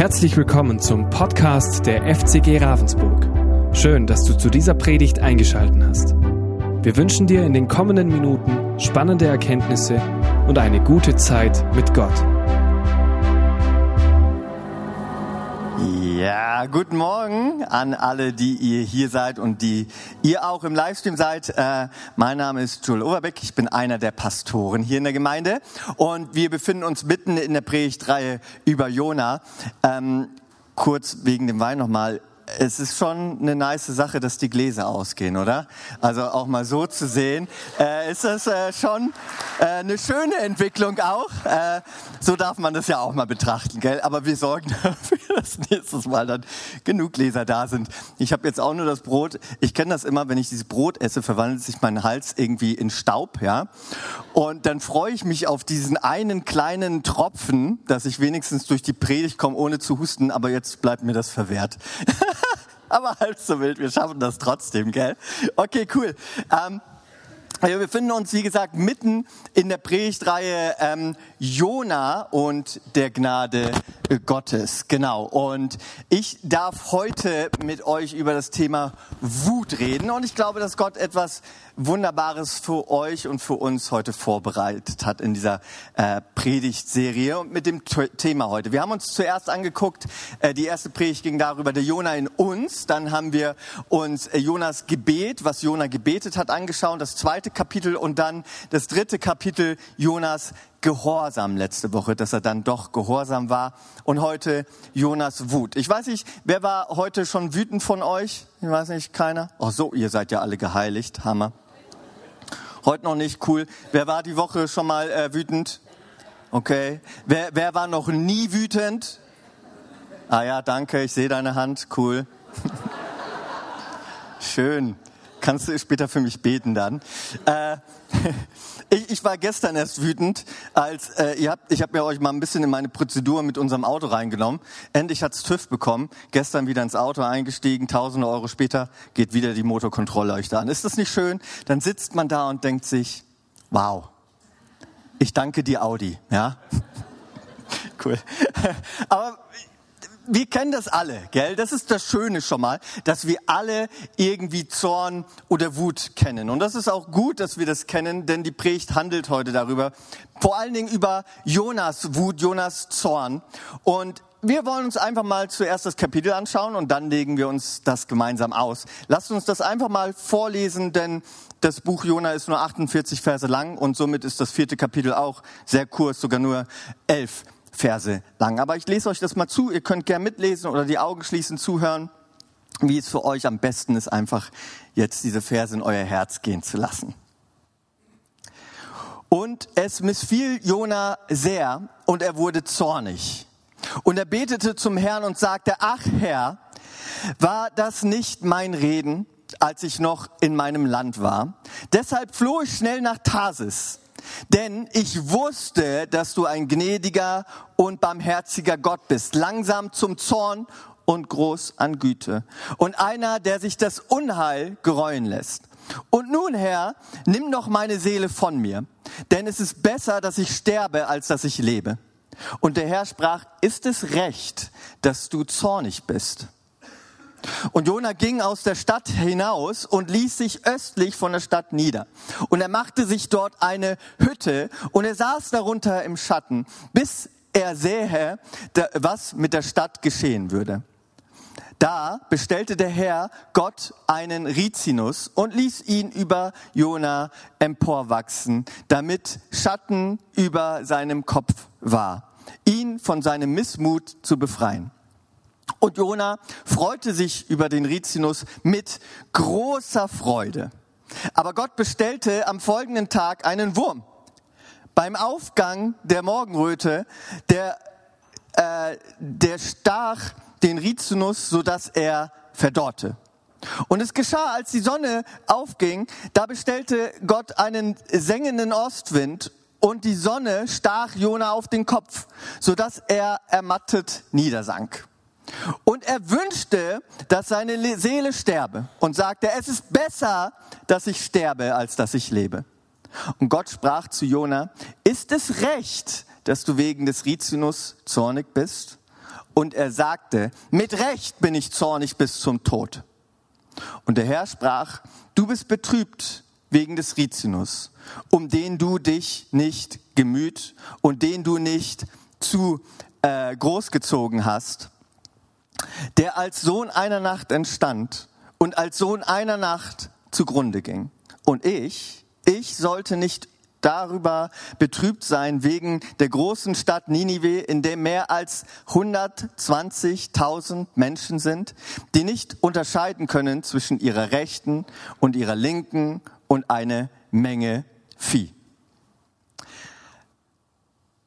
Herzlich willkommen zum Podcast der FCG Ravensburg. Schön, dass du zu dieser Predigt eingeschaltet hast. Wir wünschen dir in den kommenden Minuten spannende Erkenntnisse und eine gute Zeit mit Gott. Ja, guten Morgen an alle, die ihr hier seid und die ihr auch im Livestream seid. Äh, mein Name ist Joel Overbeck, ich bin einer der Pastoren hier in der Gemeinde und wir befinden uns mitten in der Predigtreihe über Jona. Ähm, kurz wegen dem Wein nochmal es ist schon eine nice Sache, dass die Gläser ausgehen, oder? Also auch mal so zu sehen, äh, ist das äh, schon äh, eine schöne Entwicklung auch. Äh, so darf man das ja auch mal betrachten, gell? Aber wir sorgen dafür, dass nächstes Mal dann genug Gläser da sind. Ich habe jetzt auch nur das Brot. Ich kenne das immer, wenn ich dieses Brot esse, verwandelt sich mein Hals irgendwie in Staub, ja? Und dann freue ich mich auf diesen einen kleinen Tropfen, dass ich wenigstens durch die Predigt komme, ohne zu husten. Aber jetzt bleibt mir das verwehrt. aber halb so wild, wir schaffen das trotzdem, gell? Okay, cool. Ähm, wir befinden uns, wie gesagt, mitten in der Predigtreihe ähm, Jona und der Gnade Gottes. Genau. Und ich darf heute mit euch über das Thema Wut reden. Und ich glaube, dass Gott etwas Wunderbares für euch und für uns heute vorbereitet hat in dieser äh, Predigtserie und mit dem Thema heute. Wir haben uns zuerst angeguckt, äh, die erste Predigt ging darüber, der Jona in uns. Dann haben wir uns äh, Jonas Gebet, was Jona gebetet hat, angeschaut, das zweite Kapitel und dann das dritte Kapitel Jonas Gehorsam letzte Woche, dass er dann doch gehorsam war. Und heute Jonas Wut. Ich weiß nicht, wer war heute schon wütend von euch? Ich weiß nicht, keiner? Ach so, ihr seid ja alle geheiligt. Hammer. Heute noch nicht, cool. Wer war die Woche schon mal äh, wütend? Okay. Wer, wer war noch nie wütend? Ah ja, danke, ich sehe deine Hand, cool. Schön. Kannst du später für mich beten dann? Äh, ich, ich, war gestern erst wütend, als äh, ihr habt, ich habe mir euch mal ein bisschen in meine Prozedur mit unserem Auto reingenommen. Endlich hat's TÜV bekommen. Gestern wieder ins Auto eingestiegen, tausende Euro später geht wieder die Motorkontrolle euch da an. Ist das nicht schön? Dann sitzt man da und denkt sich, wow, ich danke dir Audi, ja. cool. Aber wir kennen das alle, gell? Das ist das Schöne schon mal, dass wir alle irgendwie Zorn oder Wut kennen. Und das ist auch gut, dass wir das kennen, denn die Predigt handelt heute darüber. Vor allen Dingen über Jonas Wut, Jonas Zorn. Und wir wollen uns einfach mal zuerst das Kapitel anschauen und dann legen wir uns das gemeinsam aus. Lasst uns das einfach mal vorlesen, denn das Buch Jona ist nur 48 Verse lang und somit ist das vierte Kapitel auch sehr kurz, sogar nur elf Verse lang. Aber ich lese euch das mal zu. Ihr könnt gerne mitlesen oder die Augen schließen, zuhören, wie es für euch am besten ist, einfach jetzt diese Verse in euer Herz gehen zu lassen. Und es missfiel Jona sehr und er wurde zornig. Und er betete zum Herrn und sagte, ach Herr, war das nicht mein Reden, als ich noch in meinem Land war? Deshalb floh ich schnell nach Tarsis denn ich wusste, dass du ein gnädiger und barmherziger Gott bist, langsam zum Zorn und groß an Güte. Und einer, der sich das Unheil gereuen lässt. Und nun, Herr, nimm doch meine Seele von mir, denn es ist besser, dass ich sterbe, als dass ich lebe. Und der Herr sprach, ist es recht, dass du zornig bist? Und Jona ging aus der Stadt hinaus und ließ sich östlich von der Stadt nieder. Und er machte sich dort eine Hütte und er saß darunter im Schatten, bis er sähe, was mit der Stadt geschehen würde. Da bestellte der Herr Gott einen Rizinus und ließ ihn über Jona emporwachsen, damit Schatten über seinem Kopf war, ihn von seinem Missmut zu befreien. Und Jona freute sich über den Rizinus mit großer Freude. Aber Gott bestellte am folgenden Tag einen Wurm. Beim Aufgang der Morgenröte, der, äh, der stach den Rizinus, sodass er verdorrte. Und es geschah, als die Sonne aufging, da bestellte Gott einen sengenden Ostwind und die Sonne stach Jona auf den Kopf, sodass er ermattet niedersank. Und er wünschte, dass seine Seele sterbe und sagte, es ist besser, dass ich sterbe, als dass ich lebe. Und Gott sprach zu Jona, ist es recht, dass du wegen des Rizinus zornig bist? Und er sagte, mit Recht bin ich zornig bis zum Tod. Und der Herr sprach, du bist betrübt wegen des Rizinus, um den du dich nicht gemüht und den du nicht zu äh, großgezogen hast, der als Sohn einer Nacht entstand und als Sohn einer Nacht zugrunde ging. Und ich, ich sollte nicht darüber betrübt sein wegen der großen Stadt Ninive, in der mehr als 120.000 Menschen sind, die nicht unterscheiden können zwischen ihrer rechten und ihrer linken und eine Menge Vieh.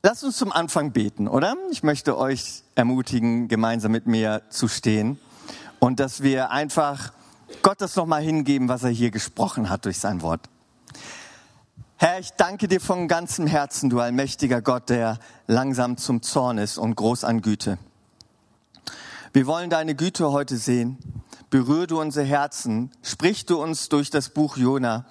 Lasst uns zum Anfang beten, oder? Ich möchte euch ermutigen, gemeinsam mit mir zu stehen und dass wir einfach Gott das nochmal hingeben, was er hier gesprochen hat durch sein Wort. Herr, ich danke dir von ganzem Herzen, du allmächtiger Gott, der langsam zum Zorn ist und groß an Güte. Wir wollen deine Güte heute sehen. Berühre du unsere Herzen, sprich du uns durch das Buch Jona,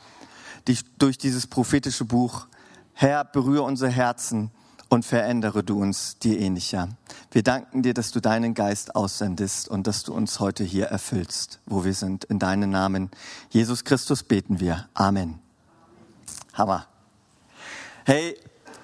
durch dieses prophetische Buch. Herr, berühre unsere Herzen und verändere du uns dir ähnlicher. Wir danken dir, dass du deinen Geist aussendest und dass du uns heute hier erfüllst, wo wir sind. In deinen Namen, Jesus Christus, beten wir. Amen. Hammer. Hey,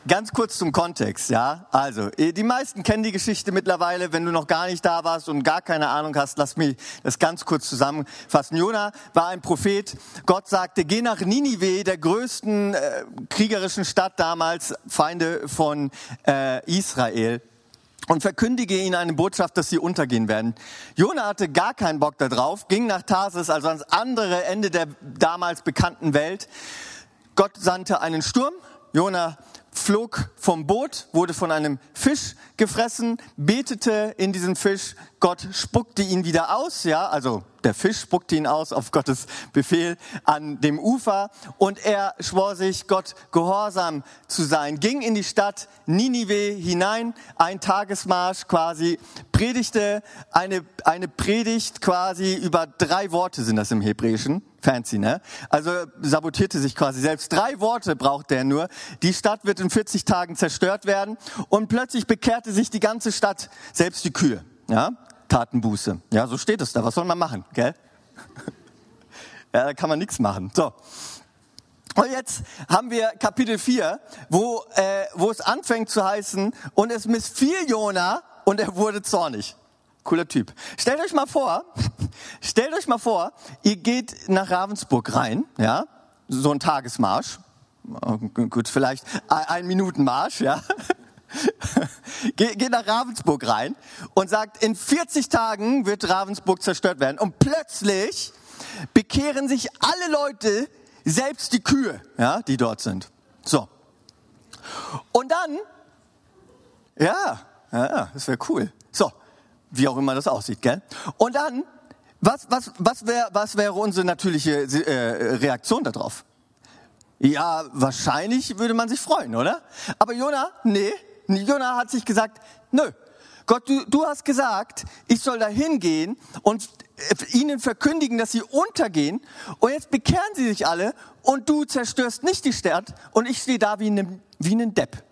ganz kurz zum Kontext, ja. Also, eh, die meisten kennen die Geschichte mittlerweile. Wenn du noch gar nicht da warst und gar keine Ahnung hast, lass mich das ganz kurz zusammenfassen. Jona war ein Prophet. Gott sagte, geh nach Ninive, der größten äh, kriegerischen Stadt damals, Feinde von äh, Israel und verkündige ihnen eine Botschaft, dass sie untergehen werden. Jona hatte gar keinen Bock darauf, ging nach Tarsis, also ans andere Ende der damals bekannten Welt Gott sandte einen Sturm. Jona flog vom Boot, wurde von einem Fisch gefressen, betete in diesen Fisch. Gott spuckte ihn wieder aus, ja, also der Fisch spuckte ihn aus auf Gottes Befehl an dem Ufer und er schwor sich, Gott gehorsam zu sein, ging in die Stadt Ninive hinein, ein Tagesmarsch quasi, predigte eine, eine Predigt quasi über drei Worte sind das im Hebräischen. Fancy, ne? Also sabotierte sich quasi selbst. Drei Worte braucht der nur. Die Stadt wird in 40 Tagen zerstört werden und plötzlich bekehrte sich die ganze Stadt, selbst die Kühe. Ja? Tatenbuße. Ja, so steht es da. Was soll man machen, gell? ja, da kann man nichts machen. So. Und jetzt haben wir Kapitel 4, wo, äh, wo es anfängt zu heißen, und es missfiel Jona und er wurde zornig. Cooler Typ. Stellt euch mal vor, stellt euch mal vor, ihr geht nach Ravensburg rein, ja, so ein Tagesmarsch, gut, vielleicht ein Minutenmarsch, ja. geht nach Ravensburg rein und sagt, in 40 Tagen wird Ravensburg zerstört werden. Und plötzlich bekehren sich alle Leute, selbst die Kühe, ja, die dort sind. So. Und dann, ja, ja, das wäre cool. So, wie auch immer das aussieht, gell? Und dann, was, was, was wäre was wäre unsere natürliche äh, Reaktion darauf? Ja, wahrscheinlich würde man sich freuen, oder? Aber Jona, nee, Jona hat sich gesagt, nö, Gott, du, du hast gesagt, ich soll da hingehen und ihnen verkündigen, dass sie untergehen. Und jetzt bekehren sie sich alle und du zerstörst nicht die Stadt und ich stehe da wie ein, wie ein Depp.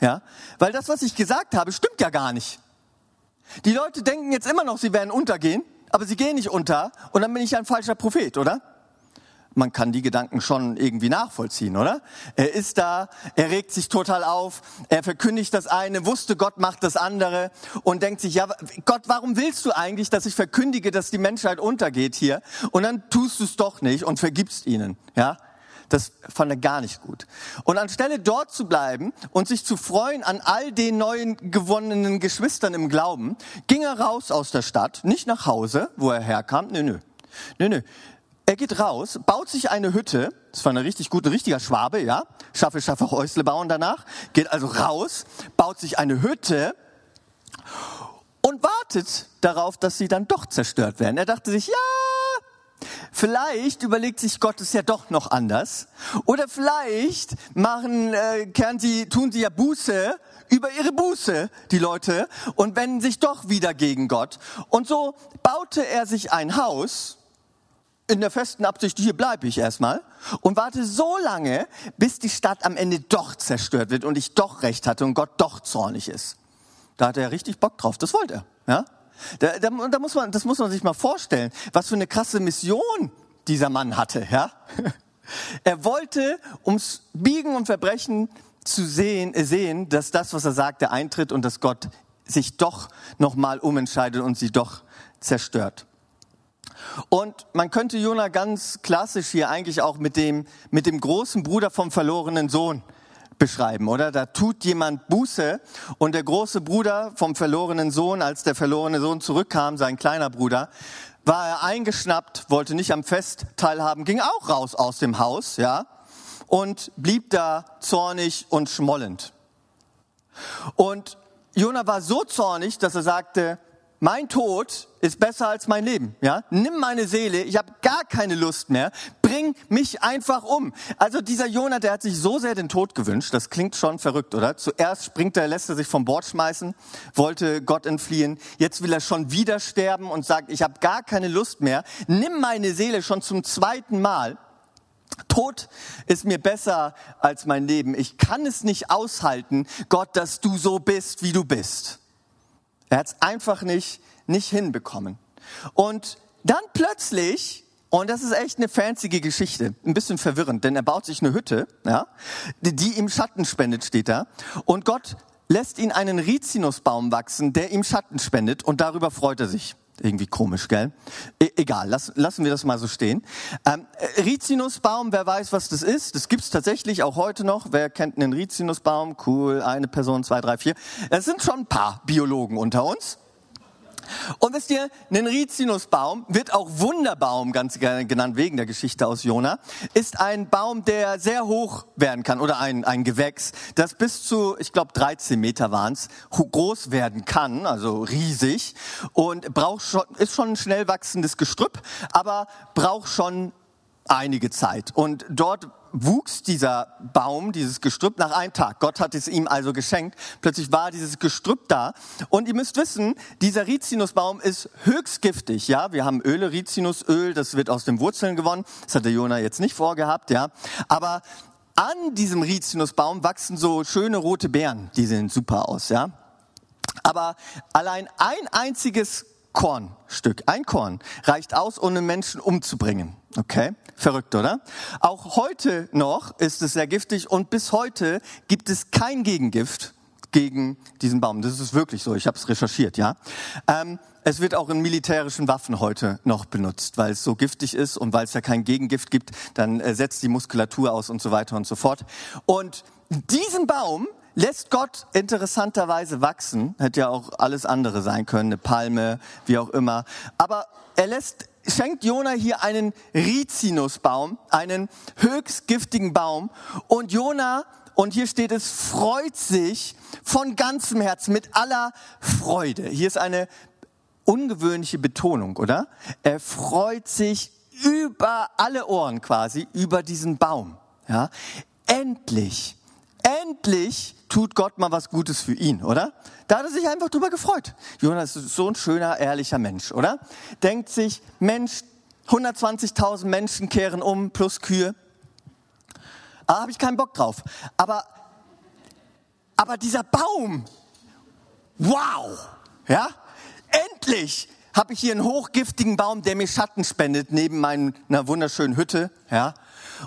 Ja? Weil das, was ich gesagt habe, stimmt ja gar nicht. Die Leute denken jetzt immer noch, sie werden untergehen, aber sie gehen nicht unter und dann bin ich ein falscher Prophet, oder? Man kann die Gedanken schon irgendwie nachvollziehen, oder? Er ist da, er regt sich total auf, er verkündigt das eine, wusste Gott macht das andere und denkt sich, ja, Gott, warum willst du eigentlich, dass ich verkündige, dass die Menschheit untergeht hier? Und dann tust du es doch nicht und vergibst ihnen, ja? Das fand er gar nicht gut. Und anstelle dort zu bleiben und sich zu freuen an all den neuen gewonnenen Geschwistern im Glauben, ging er raus aus der Stadt, nicht nach Hause, wo er herkam, nö, nö. Nö, nö. Er geht raus, baut sich eine Hütte, das war eine richtig gute, richtiger Schwabe, ja, schaffe, schaffe, Häusle bauen danach, geht also raus, baut sich eine Hütte und wartet darauf, dass sie dann doch zerstört werden. Er dachte sich, ja, vielleicht überlegt sich Gott es ja doch noch anders. Oder vielleicht machen, äh, sie, tun sie ja Buße über ihre Buße, die Leute, und wenden sich doch wieder gegen Gott. Und so baute er sich ein Haus, in der festen Absicht, hier bleibe ich erstmal und warte so lange, bis die Stadt am Ende doch zerstört wird und ich doch recht hatte und Gott doch zornig ist. Da hat er richtig Bock drauf. Das wollte er. Ja? Da, da, da muss man, das muss man sich mal vorstellen, was für eine krasse Mission dieser Mann hatte. Ja? Er wollte ums Biegen und Verbrechen zu sehen, äh, sehen, dass das, was er sagte, eintritt und dass Gott sich doch nochmal umentscheidet und sie doch zerstört. Und man könnte Jona ganz klassisch hier eigentlich auch mit dem, mit dem großen Bruder vom verlorenen Sohn beschreiben, oder? Da tut jemand Buße und der große Bruder vom verlorenen Sohn, als der verlorene Sohn zurückkam, sein kleiner Bruder, war er eingeschnappt, wollte nicht am Fest teilhaben, ging auch raus aus dem Haus, ja, und blieb da zornig und schmollend. Und Jona war so zornig, dass er sagte, mein Tod ist besser als mein Leben. Ja, nimm meine Seele. Ich habe gar keine Lust mehr. Bring mich einfach um. Also dieser Jonah, der hat sich so sehr den Tod gewünscht. Das klingt schon verrückt, oder? Zuerst springt er, lässt er sich vom Bord schmeißen, wollte Gott entfliehen. Jetzt will er schon wieder sterben und sagt, ich habe gar keine Lust mehr. Nimm meine Seele schon zum zweiten Mal. Tod ist mir besser als mein Leben. Ich kann es nicht aushalten, Gott, dass du so bist, wie du bist. Er hat es einfach nicht, nicht hinbekommen. Und dann plötzlich, und das ist echt eine fancy Geschichte, ein bisschen verwirrend, denn er baut sich eine Hütte, ja, die ihm Schatten spendet, steht da. Und Gott lässt ihn einen Rizinusbaum wachsen, der ihm Schatten spendet, und darüber freut er sich. Irgendwie komisch, gell? E egal, lass, lassen wir das mal so stehen. Ähm, Rizinusbaum, wer weiß, was das ist? Das gibt's tatsächlich auch heute noch. Wer kennt einen Rizinusbaum? Cool, eine Person, zwei, drei, vier. Es sind schon ein paar Biologen unter uns. Und wisst ihr, ein Rizinusbaum wird auch Wunderbaum ganz gerne genannt wegen der Geschichte aus Jona, ist ein Baum, der sehr hoch werden kann oder ein, ein Gewächs, das bis zu, ich glaube 13 Meter waren es, groß werden kann, also riesig und braucht schon, ist schon ein schnell wachsendes Gestrüpp, aber braucht schon einige Zeit. Und dort wuchs dieser Baum, dieses Gestrüpp nach einem Tag. Gott hat es ihm also geschenkt. Plötzlich war dieses Gestrüpp da. Und ihr müsst wissen, dieser Rizinusbaum ist höchst giftig. Ja, wir haben Öle, Rizinusöl, das wird aus den Wurzeln gewonnen. Das hat der Jonah jetzt nicht vorgehabt, ja. Aber an diesem Rizinusbaum wachsen so schöne rote Beeren. Die sehen super aus, ja. Aber allein ein einziges Kornstück, ein Korn, reicht aus, um einen Menschen umzubringen. Okay, verrückt, oder? Auch heute noch ist es sehr giftig und bis heute gibt es kein Gegengift gegen diesen Baum. Das ist wirklich so. Ich habe es recherchiert, ja. Ähm, es wird auch in militärischen Waffen heute noch benutzt, weil es so giftig ist und weil es ja kein Gegengift gibt, dann äh, setzt die Muskulatur aus und so weiter und so fort. Und diesen Baum lässt Gott interessanterweise wachsen. Hätte ja auch alles andere sein können, eine Palme, wie auch immer. Aber er lässt, schenkt Jona hier einen Rizinusbaum, einen höchst giftigen Baum. Und Jona, und hier steht es, freut sich von ganzem Herzen, mit aller Freude. Hier ist eine ungewöhnliche Betonung, oder? Er freut sich über alle Ohren quasi, über diesen Baum. Ja? Endlich, endlich tut Gott mal was Gutes für ihn, oder? Da hat er sich einfach drüber gefreut. Jonas ist so ein schöner, ehrlicher Mensch, oder? Denkt sich, Mensch, 120.000 Menschen kehren um, plus Kühe. Da habe ich keinen Bock drauf. Aber, aber dieser Baum, wow, ja? Endlich habe ich hier einen hochgiftigen Baum, der mir Schatten spendet neben meiner wunderschönen Hütte, ja?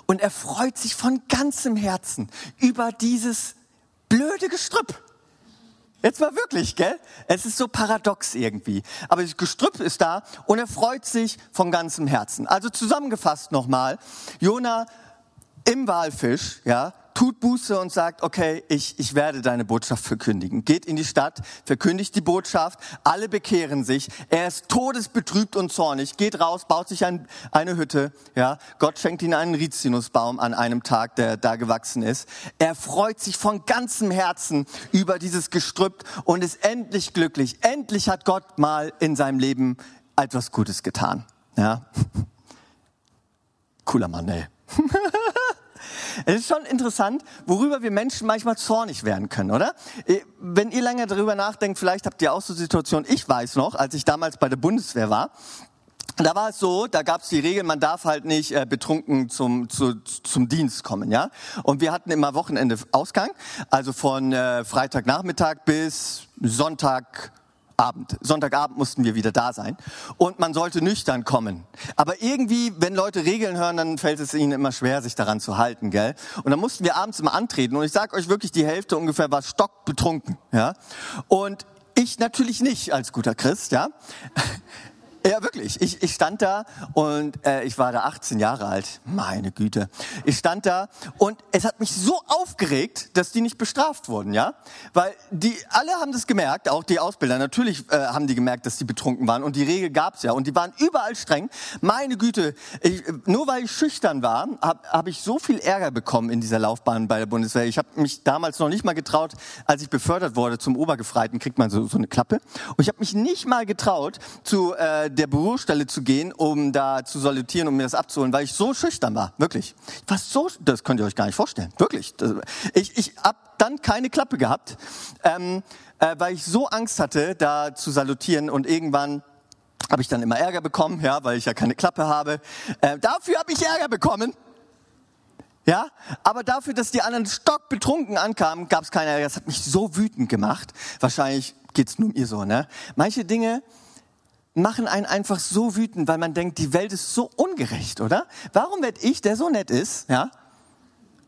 Und er freut sich von ganzem Herzen über dieses blöde Gestrüpp. Jetzt mal wirklich, gell? Es ist so paradox irgendwie. Aber das Gestrüpp ist da und er freut sich von ganzem Herzen. Also zusammengefasst nochmal, Jona im Walfisch, ja, tut Buße und sagt, okay, ich, ich werde deine Botschaft verkündigen. Geht in die Stadt, verkündigt die Botschaft, alle bekehren sich. Er ist todesbetrübt und zornig, geht raus, baut sich ein, eine Hütte. Ja, Gott schenkt ihm einen Rizinusbaum an einem Tag, der da gewachsen ist. Er freut sich von ganzem Herzen über dieses Gestrüpp und ist endlich glücklich. Endlich hat Gott mal in seinem Leben etwas Gutes getan. Ja, cooler Mann, ey. Es ist schon interessant, worüber wir Menschen manchmal zornig werden können, oder? Äh, wenn ihr länger darüber nachdenkt, vielleicht habt ihr auch so Situationen. Ich weiß noch, als ich damals bei der Bundeswehr war, da war es so, da gab es die Regel, man darf halt nicht äh, betrunken zum, zu, zum Dienst kommen, ja. Und wir hatten immer Wochenende Ausgang, also von äh, Freitagnachmittag bis Sonntagabend. Sonntagabend mussten wir wieder da sein. Und man sollte nüchtern kommen. Aber irgendwie, wenn Leute Regeln hören, dann fällt es ihnen immer schwer, sich daran zu halten, gell? Und dann mussten wir abends immer antreten. Und ich sag euch wirklich, die Hälfte ungefähr war stockbetrunken, ja. Und ich natürlich nicht als guter Christ, ja. Ja, wirklich. Ich, ich stand da und äh, ich war da 18 Jahre alt. Meine Güte. Ich stand da und es hat mich so aufgeregt, dass die nicht bestraft wurden, ja? Weil die alle haben das gemerkt, auch die Ausbilder. Natürlich äh, haben die gemerkt, dass die betrunken waren und die Regel gab's ja und die waren überall streng. Meine Güte. Ich, nur weil ich schüchtern war, habe hab ich so viel Ärger bekommen in dieser Laufbahn bei der Bundeswehr. Ich habe mich damals noch nicht mal getraut, als ich befördert wurde zum Obergefreiten, kriegt man so, so eine Klappe. Und ich habe mich nicht mal getraut zu äh, der Bürostelle zu gehen, um da zu salutieren, um mir das abzuholen, weil ich so schüchtern war. Wirklich. Ich war so, das könnt ihr euch gar nicht vorstellen. Wirklich. Ich, ich hab dann keine Klappe gehabt, ähm, äh, weil ich so Angst hatte, da zu salutieren und irgendwann habe ich dann immer Ärger bekommen, ja, weil ich ja keine Klappe habe. Äh, dafür habe ich Ärger bekommen. Ja, aber dafür, dass die anderen stockbetrunken ankamen, gab es keine Ärger. Das hat mich so wütend gemacht. Wahrscheinlich geht's nur mir so, ne? Manche Dinge, machen einen einfach so wütend, weil man denkt, die Welt ist so ungerecht, oder? Warum werde ich, der so nett ist, ja,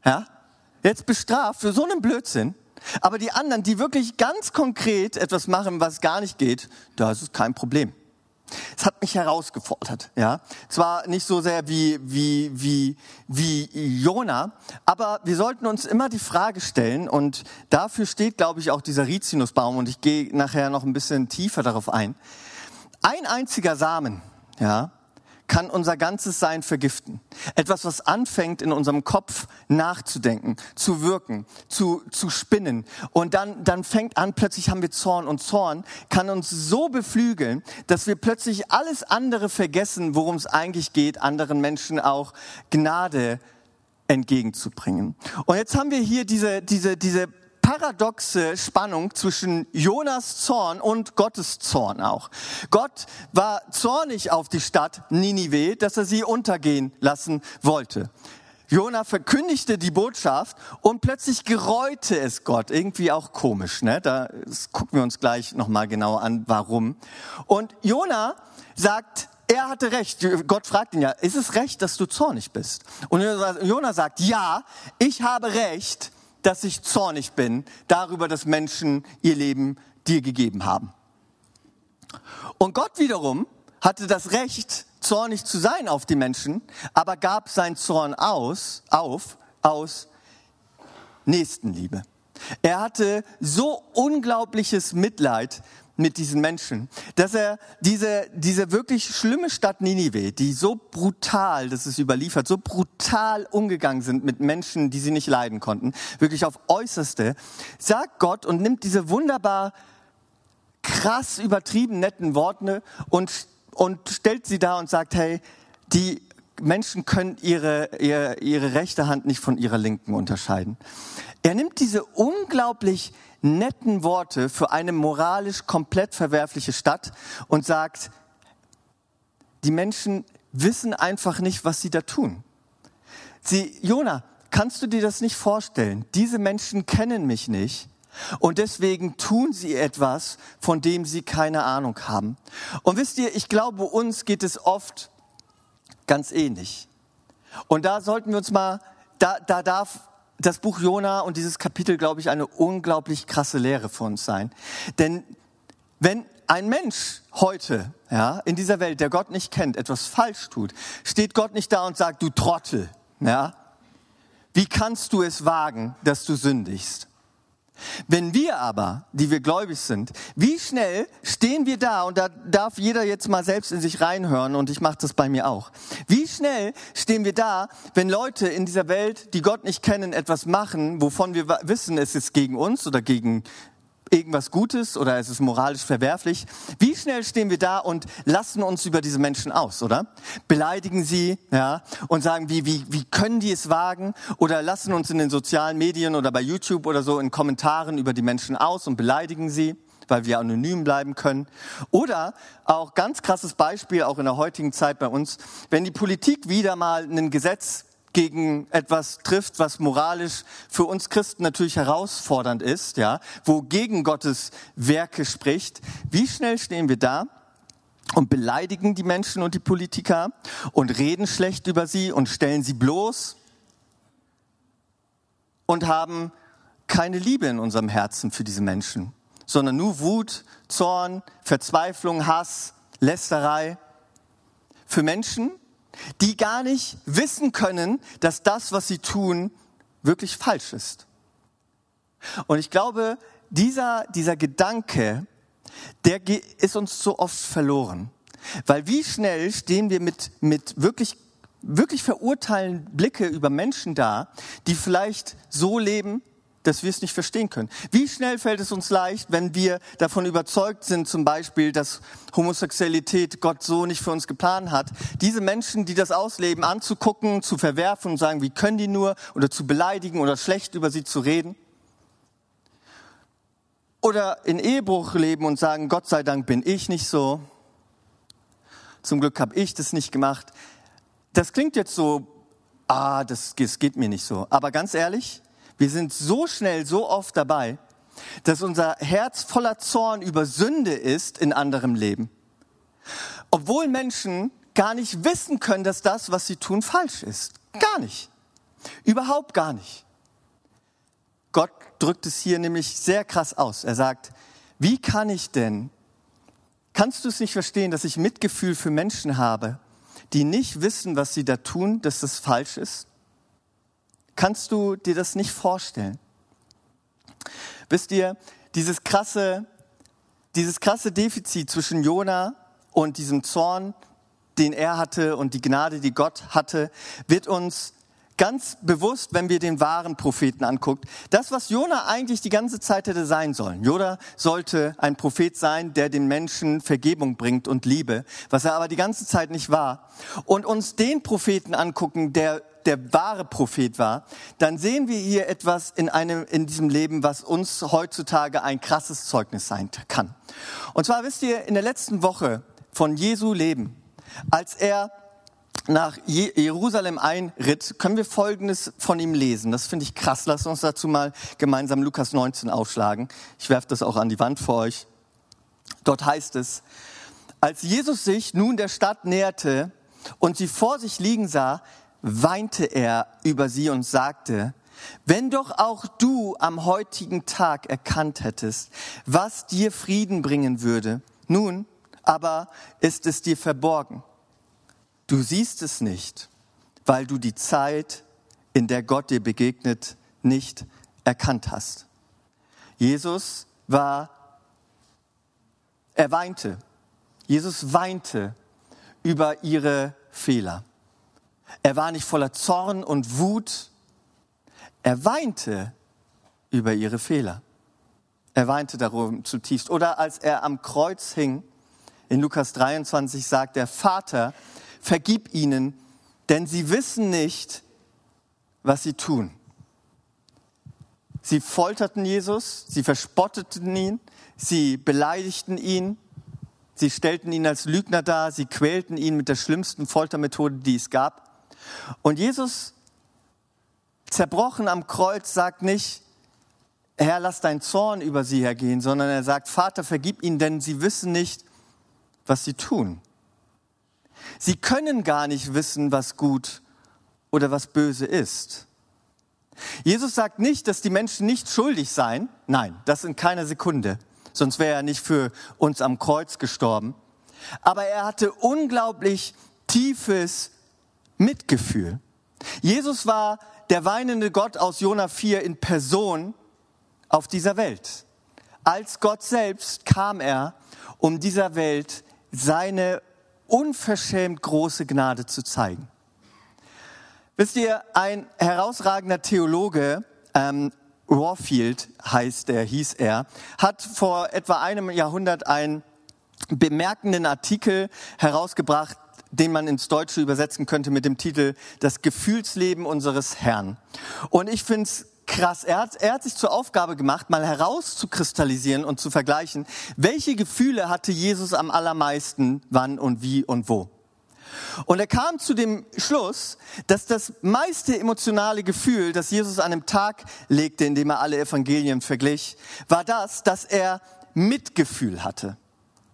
ja, jetzt bestraft für so einen Blödsinn? Aber die anderen, die wirklich ganz konkret etwas machen, was gar nicht geht, da ist es kein Problem. Es hat mich herausgefordert, ja. Zwar nicht so sehr wie, wie, wie, wie Jona, aber wir sollten uns immer die Frage stellen und dafür steht, glaube ich, auch dieser Rizinusbaum und ich gehe nachher noch ein bisschen tiefer darauf ein. Ein einziger Samen, ja, kann unser ganzes Sein vergiften. Etwas, was anfängt in unserem Kopf nachzudenken, zu wirken, zu, zu spinnen. Und dann, dann fängt an, plötzlich haben wir Zorn. Und Zorn kann uns so beflügeln, dass wir plötzlich alles andere vergessen, worum es eigentlich geht, anderen Menschen auch Gnade entgegenzubringen. Und jetzt haben wir hier diese, diese, diese paradoxe Spannung zwischen Jonas Zorn und Gottes Zorn auch. Gott war zornig auf die Stadt Ninive, dass er sie untergehen lassen wollte. Jona verkündigte die Botschaft und plötzlich gereute es Gott. Irgendwie auch komisch, ne? Da gucken wir uns gleich nochmal genauer an, warum. Und Jona sagt, er hatte recht. Gott fragt ihn ja, ist es recht, dass du zornig bist? Und Jona sagt, ja, ich habe recht, dass ich zornig bin darüber, dass Menschen ihr Leben dir gegeben haben. Und Gott wiederum hatte das Recht, zornig zu sein auf die Menschen, aber gab sein Zorn aus, auf, aus Nächstenliebe. Er hatte so unglaubliches Mitleid mit diesen Menschen, dass er diese, diese wirklich schlimme Stadt Ninive, die so brutal, das ist überliefert, so brutal umgegangen sind mit Menschen, die sie nicht leiden konnten, wirklich auf äußerste, sagt Gott und nimmt diese wunderbar krass übertrieben netten Worte und, und stellt sie da und sagt, hey, die Menschen können ihre, ihre, ihre rechte Hand nicht von ihrer linken unterscheiden. Er nimmt diese unglaublich netten Worte für eine moralisch komplett verwerfliche Stadt und sagt, die Menschen wissen einfach nicht, was sie da tun. Sie, Jona, kannst du dir das nicht vorstellen? Diese Menschen kennen mich nicht. Und deswegen tun sie etwas, von dem sie keine Ahnung haben. Und wisst ihr, ich glaube, uns geht es oft ganz ähnlich. Und da sollten wir uns mal, da, da darf das Buch Jona und dieses Kapitel, glaube ich, eine unglaublich krasse Lehre für uns sein. Denn wenn ein Mensch heute, ja, in dieser Welt, der Gott nicht kennt, etwas falsch tut, steht Gott nicht da und sagt, du Trottel, ja. Wie kannst du es wagen, dass du sündigst? Wenn wir aber, die wir gläubig sind, wie schnell stehen wir da, und da darf jeder jetzt mal selbst in sich reinhören, und ich mache das bei mir auch, wie schnell stehen wir da, wenn Leute in dieser Welt, die Gott nicht kennen, etwas machen, wovon wir wissen, es ist gegen uns oder gegen irgendwas Gutes oder es ist moralisch verwerflich. Wie schnell stehen wir da und lassen uns über diese Menschen aus, oder? Beleidigen sie, ja, und sagen, wie, wie, wie können die es wagen? Oder lassen uns in den sozialen Medien oder bei YouTube oder so in Kommentaren über die Menschen aus und beleidigen sie. weil wir anonym bleiben können. Oder auch ganz krasses Beispiel, auch in der heutigen Zeit bei uns, wenn die Politik wieder mal ein Gesetz gegen etwas trifft, was moralisch für uns Christen natürlich herausfordernd ist, ja, wo gegen Gottes Werke spricht, wie schnell stehen wir da und beleidigen die Menschen und die Politiker und reden schlecht über sie und stellen sie bloß und haben keine Liebe in unserem Herzen für diese Menschen, sondern nur Wut, Zorn, Verzweiflung, Hass, Lästerei für Menschen, die gar nicht wissen können, dass das, was sie tun, wirklich falsch ist. Und ich glaube, dieser, dieser Gedanke, der ist uns so oft verloren. Weil wie schnell stehen wir mit, mit wirklich, wirklich verurteilen Blicke über Menschen da, die vielleicht so leben, dass wir es nicht verstehen können. Wie schnell fällt es uns leicht, wenn wir davon überzeugt sind, zum Beispiel, dass Homosexualität Gott so nicht für uns geplant hat, diese Menschen, die das ausleben, anzugucken, zu verwerfen und sagen, wie können die nur, oder zu beleidigen oder schlecht über sie zu reden? Oder in Ehebruch leben und sagen, Gott sei Dank bin ich nicht so. Zum Glück habe ich das nicht gemacht. Das klingt jetzt so, ah, das, das geht mir nicht so. Aber ganz ehrlich, wir sind so schnell, so oft dabei, dass unser Herz voller Zorn über Sünde ist in anderem Leben. Obwohl Menschen gar nicht wissen können, dass das, was sie tun, falsch ist. Gar nicht. Überhaupt gar nicht. Gott drückt es hier nämlich sehr krass aus. Er sagt, wie kann ich denn, kannst du es nicht verstehen, dass ich Mitgefühl für Menschen habe, die nicht wissen, was sie da tun, dass das falsch ist? Kannst du dir das nicht vorstellen? Wisst ihr, dieses krasse, dieses krasse Defizit zwischen Jona und diesem Zorn, den er hatte und die Gnade, die Gott hatte, wird uns ganz bewusst, wenn wir den wahren Propheten anguckt, das, was Jona eigentlich die ganze Zeit hätte sein sollen. Jona sollte ein Prophet sein, der den Menschen Vergebung bringt und Liebe, was er aber die ganze Zeit nicht war. Und uns den Propheten angucken, der der wahre Prophet war, dann sehen wir hier etwas in einem, in diesem Leben, was uns heutzutage ein krasses Zeugnis sein kann. Und zwar wisst ihr, in der letzten Woche von Jesu Leben, als er nach Jerusalem einritt, können wir Folgendes von ihm lesen. Das finde ich krass. Lasst uns dazu mal gemeinsam Lukas 19 aufschlagen. Ich werfe das auch an die Wand für euch. Dort heißt es, als Jesus sich nun der Stadt näherte und sie vor sich liegen sah, weinte er über sie und sagte, wenn doch auch du am heutigen Tag erkannt hättest, was dir Frieden bringen würde, nun aber ist es dir verborgen. Du siehst es nicht, weil du die Zeit, in der Gott dir begegnet, nicht erkannt hast. Jesus war, er weinte. Jesus weinte über ihre Fehler. Er war nicht voller Zorn und Wut. Er weinte über ihre Fehler. Er weinte darum zutiefst. Oder als er am Kreuz hing, in Lukas 23 sagt der Vater, vergib ihnen, denn sie wissen nicht, was sie tun. Sie folterten Jesus, sie verspotteten ihn, sie beleidigten ihn, sie stellten ihn als Lügner dar, sie quälten ihn mit der schlimmsten Foltermethode, die es gab. Und Jesus, zerbrochen am Kreuz, sagt nicht, Herr, lass dein Zorn über sie hergehen, sondern er sagt, Vater, vergib ihnen, denn sie wissen nicht, was sie tun. Sie können gar nicht wissen, was gut oder was böse ist. Jesus sagt nicht, dass die Menschen nicht schuldig seien. Nein, das in keiner Sekunde. Sonst wäre er nicht für uns am Kreuz gestorben. Aber er hatte unglaublich tiefes Mitgefühl. Jesus war der weinende Gott aus Jona 4 in Person auf dieser Welt. Als Gott selbst kam er, um dieser Welt seine unverschämt große Gnade zu zeigen. Wisst ihr, ein herausragender Theologe, ähm, Warfield heißt er, hieß er, hat vor etwa einem Jahrhundert einen bemerkenden Artikel herausgebracht, den man ins Deutsche übersetzen könnte mit dem Titel Das Gefühlsleben unseres Herrn. Und ich finde es krass. Er hat, er hat sich zur Aufgabe gemacht, mal herauszukristallisieren und zu vergleichen, welche Gefühle hatte Jesus am allermeisten, wann und wie und wo. Und er kam zu dem Schluss, dass das meiste emotionale Gefühl, das Jesus an dem Tag legte, indem er alle Evangelien verglich, war das, dass er Mitgefühl hatte.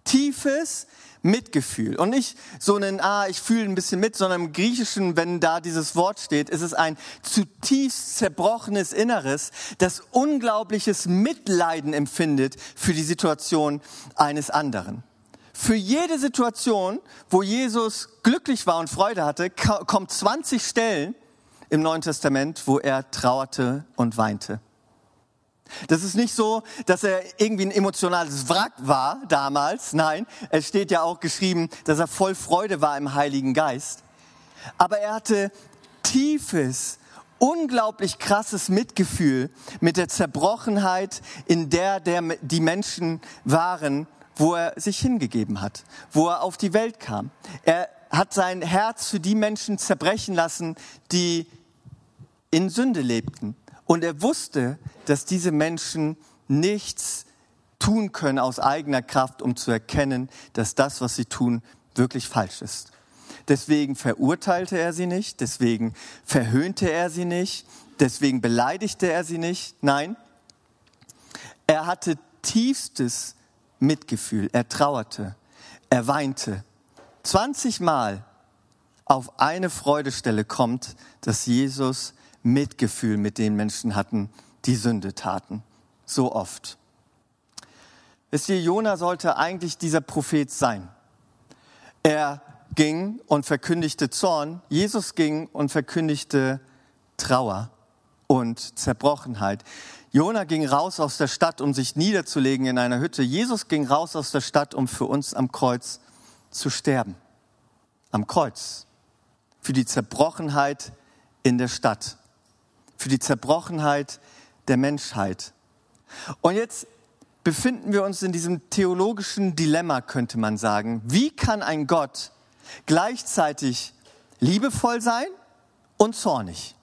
Tiefes Mitgefühl. Und nicht so ein, ah, ich fühle ein bisschen mit, sondern im Griechischen, wenn da dieses Wort steht, ist es ein zutiefst zerbrochenes Inneres, das unglaubliches Mitleiden empfindet für die Situation eines anderen. Für jede Situation, wo Jesus glücklich war und Freude hatte, kommt 20 Stellen im Neuen Testament, wo er trauerte und weinte. Das ist nicht so, dass er irgendwie ein emotionales Wrack war damals. Nein, es steht ja auch geschrieben, dass er voll Freude war im Heiligen Geist. Aber er hatte tiefes, unglaublich krasses Mitgefühl mit der Zerbrochenheit, in der, der die Menschen waren, wo er sich hingegeben hat, wo er auf die Welt kam. Er hat sein Herz für die Menschen zerbrechen lassen, die in Sünde lebten. Und er wusste, dass diese Menschen nichts tun können aus eigener Kraft, um zu erkennen, dass das, was sie tun, wirklich falsch ist. Deswegen verurteilte er sie nicht, deswegen verhöhnte er sie nicht, deswegen beleidigte er sie nicht. Nein, er hatte tiefstes Mitgefühl, er trauerte, er weinte. 20 Mal auf eine Freudestelle kommt, dass Jesus Mitgefühl mit den Menschen hatten, die Sünde taten. So oft. Wisst ihr, Jona sollte eigentlich dieser Prophet sein. Er ging und verkündigte Zorn. Jesus ging und verkündigte Trauer und Zerbrochenheit. Jona ging raus aus der Stadt, um sich niederzulegen in einer Hütte. Jesus ging raus aus der Stadt, um für uns am Kreuz zu sterben. Am Kreuz. Für die Zerbrochenheit in der Stadt. Für die Zerbrochenheit der Menschheit. Und jetzt befinden wir uns in diesem theologischen Dilemma, könnte man sagen. Wie kann ein Gott gleichzeitig liebevoll sein und zornig?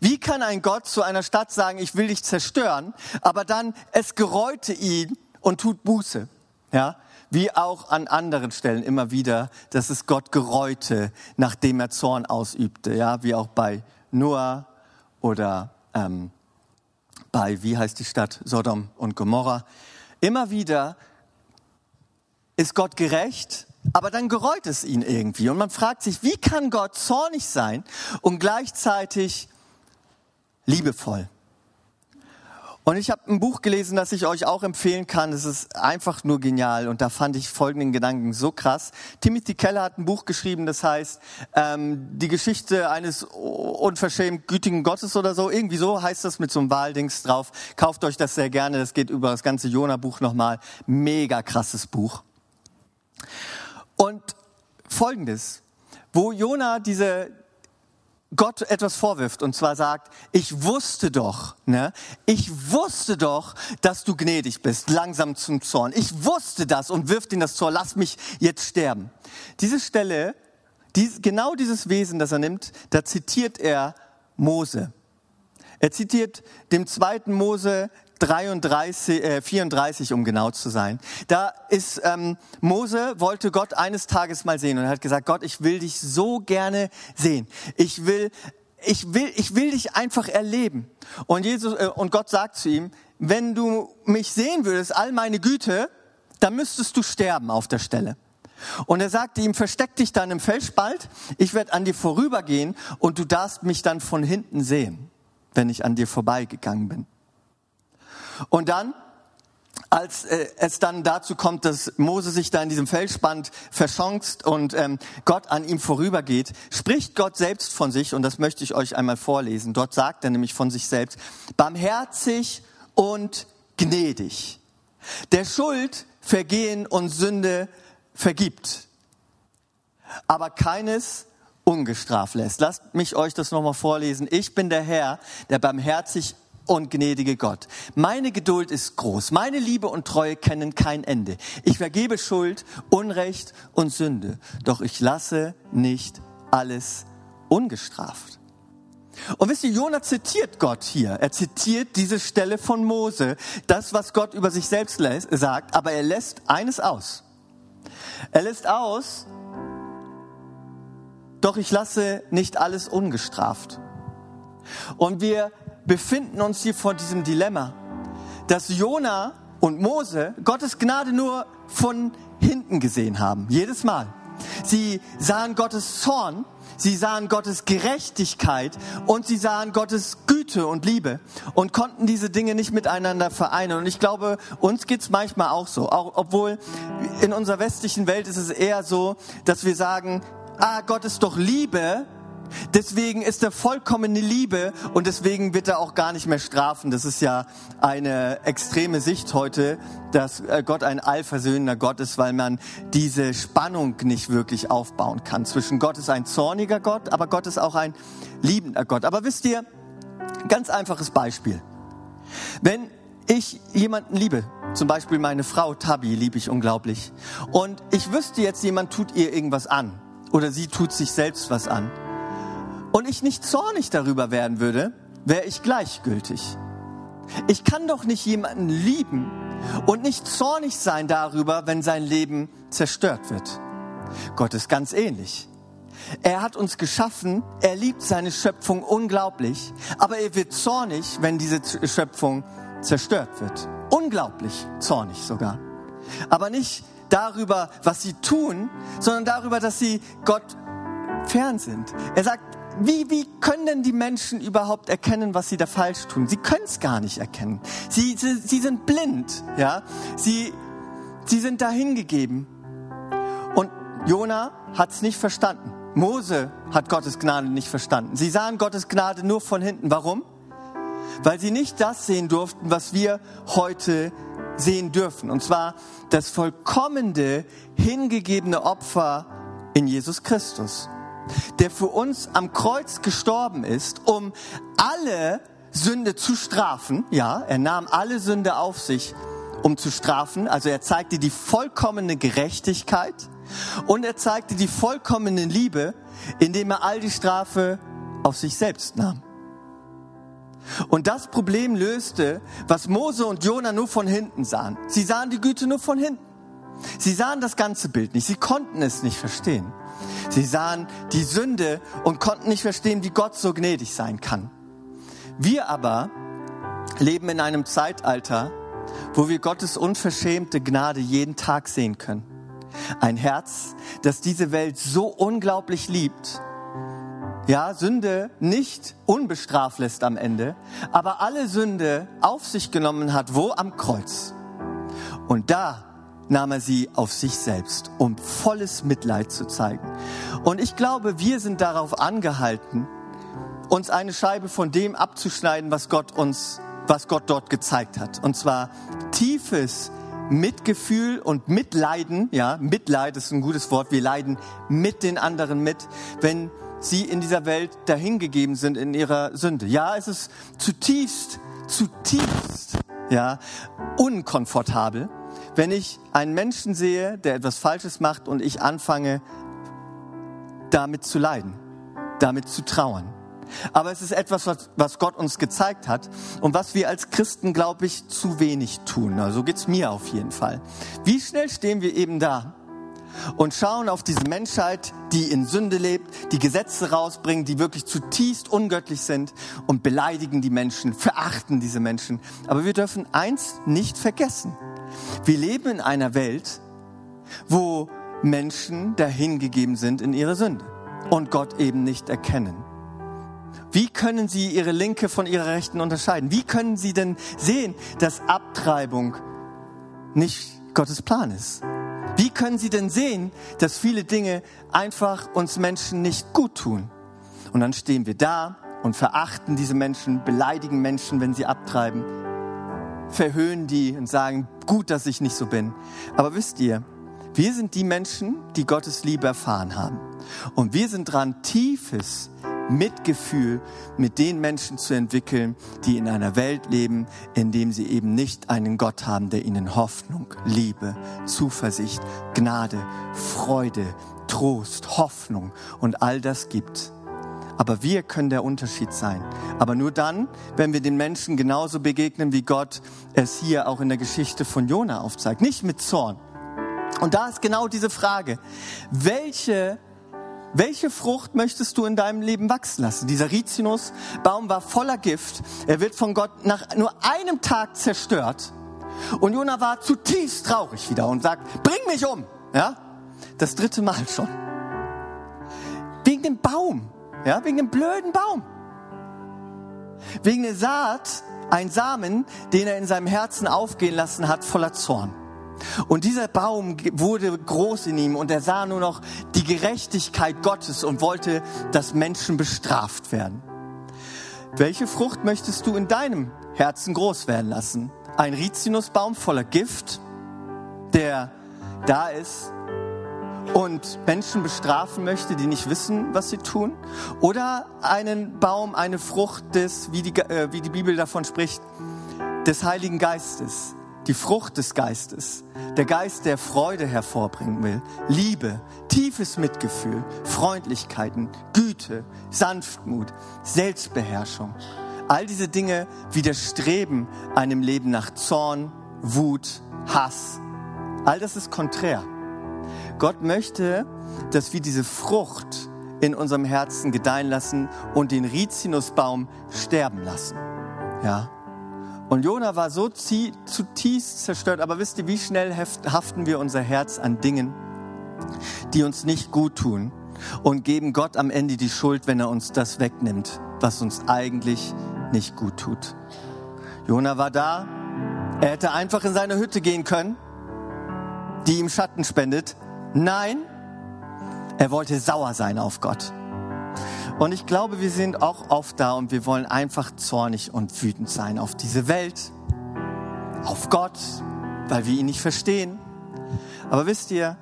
Wie kann ein Gott zu einer Stadt sagen, ich will dich zerstören, aber dann es gereute ihn und tut Buße? Ja? Wie auch an anderen Stellen immer wieder, dass es Gott gereute, nachdem er Zorn ausübte. Ja? Wie auch bei Noah oder ähm, bei, wie heißt die Stadt, Sodom und Gomorra. Immer wieder ist Gott gerecht, aber dann gereut es ihn irgendwie. Und man fragt sich, wie kann Gott zornig sein und gleichzeitig liebevoll. Und ich habe ein Buch gelesen, das ich euch auch empfehlen kann. Es ist einfach nur genial. Und da fand ich folgenden Gedanken so krass. Timothy Keller hat ein Buch geschrieben, das heißt ähm, Die Geschichte eines unverschämt gütigen Gottes oder so. Irgendwie so heißt das mit so einem Wahldings drauf. Kauft euch das sehr gerne. Das geht über das ganze Jona-Buch nochmal. Mega krasses Buch. Und folgendes. Wo Jona diese, Gott etwas vorwirft und zwar sagt, ich wusste doch, ne, ich wusste doch, dass du gnädig bist, langsam zum Zorn. Ich wusste das und wirft ihn das Zorn, lass mich jetzt sterben. Diese Stelle, dies, genau dieses Wesen, das er nimmt, da zitiert er Mose. Er zitiert dem zweiten Mose 33, äh, 34, um genau zu sein. Da ist ähm, Mose wollte Gott eines Tages mal sehen und er hat gesagt: Gott, ich will dich so gerne sehen. Ich will, ich will, ich will dich einfach erleben. Und Jesus äh, und Gott sagt zu ihm: Wenn du mich sehen würdest, all meine Güte, dann müsstest du sterben auf der Stelle. Und er sagte ihm, versteck dich dann im Felsspalt, ich werde an dir vorübergehen und du darfst mich dann von hinten sehen, wenn ich an dir vorbeigegangen bin. Und dann, als äh, es dann dazu kommt, dass Mose sich da in diesem Felsspand verschanzt und ähm, Gott an ihm vorübergeht, spricht Gott selbst von sich, und das möchte ich euch einmal vorlesen. Dort sagt er nämlich von sich selbst, barmherzig und gnädig, der Schuld, Vergehen und Sünde vergibt, aber keines ungestraft lässt. Lasst mich euch das nochmal vorlesen. Ich bin der Herr, der barmherzig und gnädige Gott. Meine Geduld ist groß. Meine Liebe und Treue kennen kein Ende. Ich vergebe Schuld, Unrecht und Sünde. Doch ich lasse nicht alles ungestraft. Und wisst ihr, Jona zitiert Gott hier. Er zitiert diese Stelle von Mose, das, was Gott über sich selbst sagt, aber er lässt eines aus. Er lässt aus, doch ich lasse nicht alles ungestraft. Und wir befinden uns hier vor diesem Dilemma, dass Jona und Mose Gottes Gnade nur von hinten gesehen haben, jedes Mal. Sie sahen Gottes Zorn, sie sahen Gottes Gerechtigkeit und sie sahen Gottes Güte und Liebe und konnten diese Dinge nicht miteinander vereinen. Und ich glaube, uns geht's manchmal auch so, auch obwohl in unserer westlichen Welt ist es eher so, dass wir sagen, ah, Gott ist doch Liebe, Deswegen ist er vollkommene Liebe und deswegen wird er auch gar nicht mehr strafen. Das ist ja eine extreme Sicht heute, dass äh, Gott ein allversöhnender Gott ist, weil man diese Spannung nicht wirklich aufbauen kann. Zwischen Gott ist ein zorniger Gott, aber Gott ist auch ein liebender Gott. Aber wisst ihr, ganz einfaches Beispiel. Wenn ich jemanden liebe, zum Beispiel meine Frau Tabi liebe ich unglaublich, und ich wüsste jetzt, jemand tut ihr irgendwas an oder sie tut sich selbst was an, und ich nicht zornig darüber werden würde, wäre ich gleichgültig. Ich kann doch nicht jemanden lieben und nicht zornig sein darüber, wenn sein Leben zerstört wird. Gott ist ganz ähnlich. Er hat uns geschaffen, er liebt seine Schöpfung unglaublich, aber er wird zornig, wenn diese Schöpfung zerstört wird. Unglaublich zornig sogar. Aber nicht darüber, was sie tun, sondern darüber, dass sie Gott fern sind. Er sagt, wie, wie können denn die Menschen überhaupt erkennen, was sie da falsch tun? Sie können es gar nicht erkennen. Sie, sie, sie sind blind, ja. Sie, sie sind dahingegeben. Und Jona hat es nicht verstanden. Mose hat Gottes Gnade nicht verstanden. Sie sahen Gottes Gnade nur von hinten. Warum? Weil sie nicht das sehen durften, was wir heute sehen dürfen. Und zwar das vollkommene, hingegebene Opfer in Jesus Christus der für uns am Kreuz gestorben ist, um alle Sünde zu strafen. Ja, er nahm alle Sünde auf sich, um zu strafen. Also er zeigte die vollkommene Gerechtigkeit und er zeigte die vollkommene Liebe, indem er all die Strafe auf sich selbst nahm. Und das Problem löste, was Mose und Jona nur von hinten sahen. Sie sahen die Güte nur von hinten. Sie sahen das ganze Bild nicht. Sie konnten es nicht verstehen. Sie sahen die Sünde und konnten nicht verstehen, wie Gott so gnädig sein kann. Wir aber leben in einem Zeitalter, wo wir Gottes unverschämte Gnade jeden Tag sehen können. Ein Herz, das diese Welt so unglaublich liebt, ja, Sünde nicht unbestraft lässt am Ende, aber alle Sünde auf sich genommen hat, wo am Kreuz. Und da nahm er sie auf sich selbst, um volles Mitleid zu zeigen. Und ich glaube, wir sind darauf angehalten, uns eine Scheibe von dem abzuschneiden, was Gott uns, was Gott dort gezeigt hat. Und zwar tiefes Mitgefühl und Mitleiden, ja, Mitleid ist ein gutes Wort. Wir leiden mit den anderen mit, wenn sie in dieser Welt dahingegeben sind in ihrer Sünde. Ja, es ist zutiefst, zutiefst, ja, unkomfortabel wenn ich einen Menschen sehe, der etwas Falsches macht und ich anfange, damit zu leiden, damit zu trauern. Aber es ist etwas, was, was Gott uns gezeigt hat und was wir als Christen, glaube ich, zu wenig tun. Also so geht's mir auf jeden Fall. Wie schnell stehen wir eben da und schauen auf diese Menschheit, die in Sünde lebt, die Gesetze rausbringen, die wirklich zutiefst ungöttlich sind und beleidigen die Menschen, verachten diese Menschen. Aber wir dürfen eins nicht vergessen. Wir leben in einer Welt, wo Menschen dahingegeben sind in ihre Sünde und Gott eben nicht erkennen. Wie können sie ihre Linke von ihrer Rechten unterscheiden? Wie können sie denn sehen, dass Abtreibung nicht Gottes Plan ist? Wie können sie denn sehen, dass viele Dinge einfach uns Menschen nicht gut tun? Und dann stehen wir da und verachten diese Menschen, beleidigen Menschen, wenn sie abtreiben verhöhnen die und sagen, gut, dass ich nicht so bin. Aber wisst ihr, wir sind die Menschen, die Gottes Liebe erfahren haben. Und wir sind dran, tiefes Mitgefühl mit den Menschen zu entwickeln, die in einer Welt leben, in dem sie eben nicht einen Gott haben, der ihnen Hoffnung, Liebe, Zuversicht, Gnade, Freude, Trost, Hoffnung und all das gibt. Aber wir können der Unterschied sein. Aber nur dann, wenn wir den Menschen genauso begegnen, wie Gott es hier auch in der Geschichte von Jona aufzeigt. Nicht mit Zorn. Und da ist genau diese Frage. Welche welche Frucht möchtest du in deinem Leben wachsen lassen? Dieser Rizinusbaum war voller Gift. Er wird von Gott nach nur einem Tag zerstört. Und Jona war zutiefst traurig wieder und sagt, bring mich um. Ja? Das dritte Mal schon. Wegen dem Baum. Ja? Wegen dem blöden Baum. Wegen der Saat, ein Samen, den er in seinem Herzen aufgehen lassen hat, voller Zorn. Und dieser Baum wurde groß in ihm und er sah nur noch die Gerechtigkeit Gottes und wollte, dass Menschen bestraft werden. Welche Frucht möchtest du in deinem Herzen groß werden lassen? Ein Rizinusbaum voller Gift, der da ist und Menschen bestrafen möchte, die nicht wissen, was sie tun? Oder einen Baum, eine Frucht des, wie die, äh, wie die Bibel davon spricht, des Heiligen Geistes, die Frucht des Geistes, der Geist, der Freude hervorbringen will, Liebe, tiefes Mitgefühl, Freundlichkeiten, Güte, Sanftmut, Selbstbeherrschung. All diese Dinge widerstreben einem Leben nach Zorn, Wut, Hass. All das ist konträr. Gott möchte, dass wir diese Frucht in unserem Herzen gedeihen lassen und den Rizinusbaum sterben lassen. Ja. Und Jona war so zutiefst zerstört. Aber wisst ihr, wie schnell haften wir unser Herz an Dingen, die uns nicht gut tun und geben Gott am Ende die Schuld, wenn er uns das wegnimmt, was uns eigentlich nicht gut tut. Jona war da. Er hätte einfach in seine Hütte gehen können, die ihm Schatten spendet. Nein, er wollte sauer sein auf Gott. Und ich glaube, wir sind auch oft da und wir wollen einfach zornig und wütend sein auf diese Welt, auf Gott, weil wir ihn nicht verstehen. Aber wisst ihr,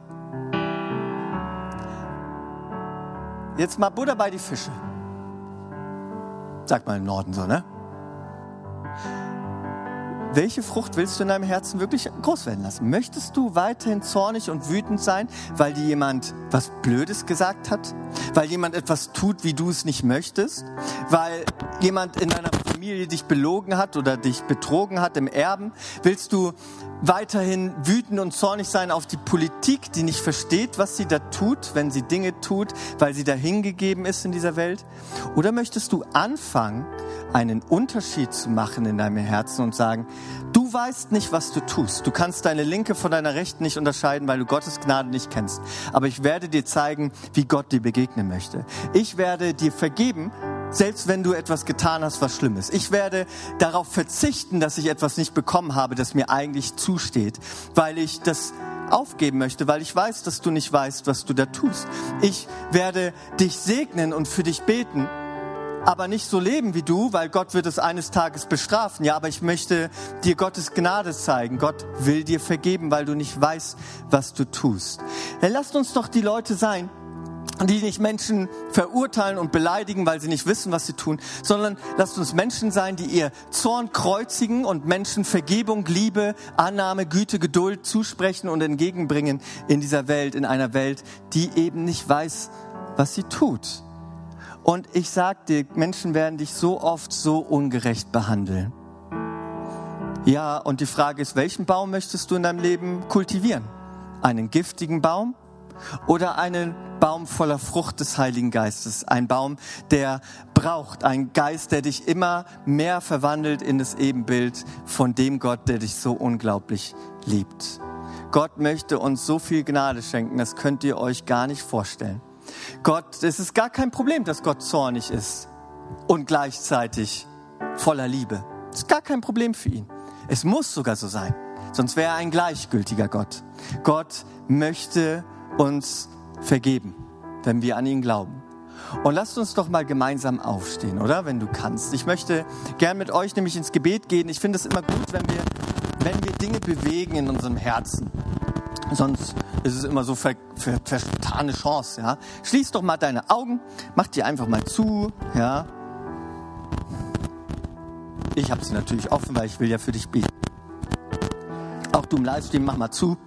jetzt mal Buddha bei die Fische. Sagt mal im Norden so, ne? Welche Frucht willst du in deinem Herzen wirklich groß werden lassen? Möchtest du weiterhin zornig und wütend sein, weil dir jemand was Blödes gesagt hat? Weil jemand etwas tut, wie du es nicht möchtest? Weil jemand in deiner Familie dich belogen hat oder dich betrogen hat im Erben? Willst du weiterhin wütend und zornig sein auf die Politik, die nicht versteht, was sie da tut, wenn sie Dinge tut, weil sie dahingegeben ist in dieser Welt? Oder möchtest du anfangen, einen Unterschied zu machen in deinem Herzen und sagen, du weißt nicht, was du tust. Du kannst deine linke von deiner rechten nicht unterscheiden, weil du Gottes Gnade nicht kennst. Aber ich werde dir zeigen, wie Gott dir begegnen möchte. Ich werde dir vergeben, selbst wenn du etwas getan hast, was schlimm ist. Ich werde darauf verzichten, dass ich etwas nicht bekommen habe, das mir eigentlich zusteht, weil ich das aufgeben möchte, weil ich weiß, dass du nicht weißt, was du da tust. Ich werde dich segnen und für dich beten, aber nicht so leben wie du, weil Gott wird es eines Tages bestrafen. Ja, aber ich möchte dir Gottes Gnade zeigen. Gott will dir vergeben, weil du nicht weißt, was du tust. Lasst uns doch die Leute sein, die nicht Menschen verurteilen und beleidigen, weil sie nicht wissen, was sie tun, sondern lasst uns Menschen sein, die ihr Zorn kreuzigen und Menschen Vergebung, Liebe, Annahme, Güte, Geduld zusprechen und entgegenbringen in dieser Welt, in einer Welt, die eben nicht weiß, was sie tut. Und ich sag dir, Menschen werden dich so oft so ungerecht behandeln. Ja, und die Frage ist, welchen Baum möchtest du in deinem Leben kultivieren? Einen giftigen Baum oder einen Baum voller Frucht des Heiligen Geistes? Ein Baum, der braucht, ein Geist, der dich immer mehr verwandelt in das Ebenbild von dem Gott, der dich so unglaublich liebt. Gott möchte uns so viel Gnade schenken, das könnt ihr euch gar nicht vorstellen. Gott, es ist gar kein Problem, dass Gott zornig ist und gleichzeitig voller Liebe. Es ist gar kein Problem für ihn. Es muss sogar so sein. Sonst wäre er ein gleichgültiger Gott. Gott möchte uns vergeben, wenn wir an ihn glauben. Und lasst uns doch mal gemeinsam aufstehen, oder? Wenn du kannst. Ich möchte gern mit euch nämlich ins Gebet gehen. Ich finde es immer gut, wenn wir, wenn wir Dinge bewegen in unserem Herzen. Sonst ist es immer so ver, ver, vertane Chance, ja. Schließ doch mal deine Augen, mach die einfach mal zu, ja. Ich habe sie natürlich offen, weil ich will ja für dich beten. Auch du im Livestream, mach mal zu.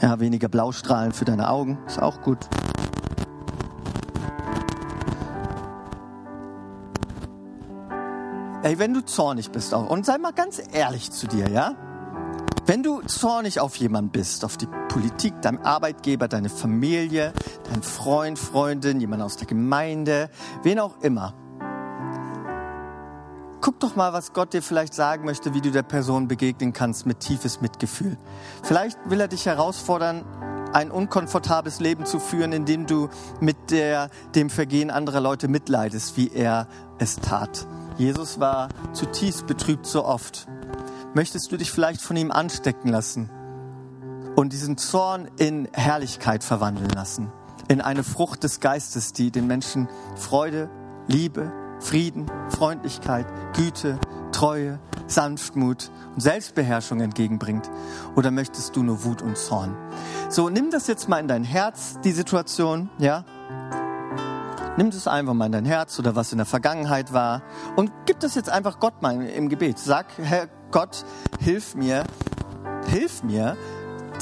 Ja, weniger Blaustrahlen für deine Augen ist auch gut. Ey, wenn du zornig bist, auch, und sei mal ganz ehrlich zu dir, ja? Wenn du zornig auf jemanden bist, auf die Politik, deinem Arbeitgeber, deine Familie, dein Freund, Freundin, jemand aus der Gemeinde, wen auch immer, guck doch mal, was Gott dir vielleicht sagen möchte, wie du der Person begegnen kannst mit tiefes Mitgefühl. Vielleicht will er dich herausfordern, ein unkomfortables Leben zu führen, indem du mit der, dem Vergehen anderer Leute mitleidest, wie er es tat. Jesus war zutiefst betrübt so oft möchtest du dich vielleicht von ihm anstecken lassen und diesen Zorn in Herrlichkeit verwandeln lassen, in eine Frucht des Geistes, die den Menschen Freude, Liebe, Frieden, Freundlichkeit, Güte, Treue, Sanftmut und Selbstbeherrschung entgegenbringt? Oder möchtest du nur Wut und Zorn? So, nimm das jetzt mal in dein Herz, die Situation, ja? Nimm das einfach mal in dein Herz oder was in der Vergangenheit war und gib das jetzt einfach Gott mal im Gebet. Sag, Herr Gott, hilf mir, hilf mir,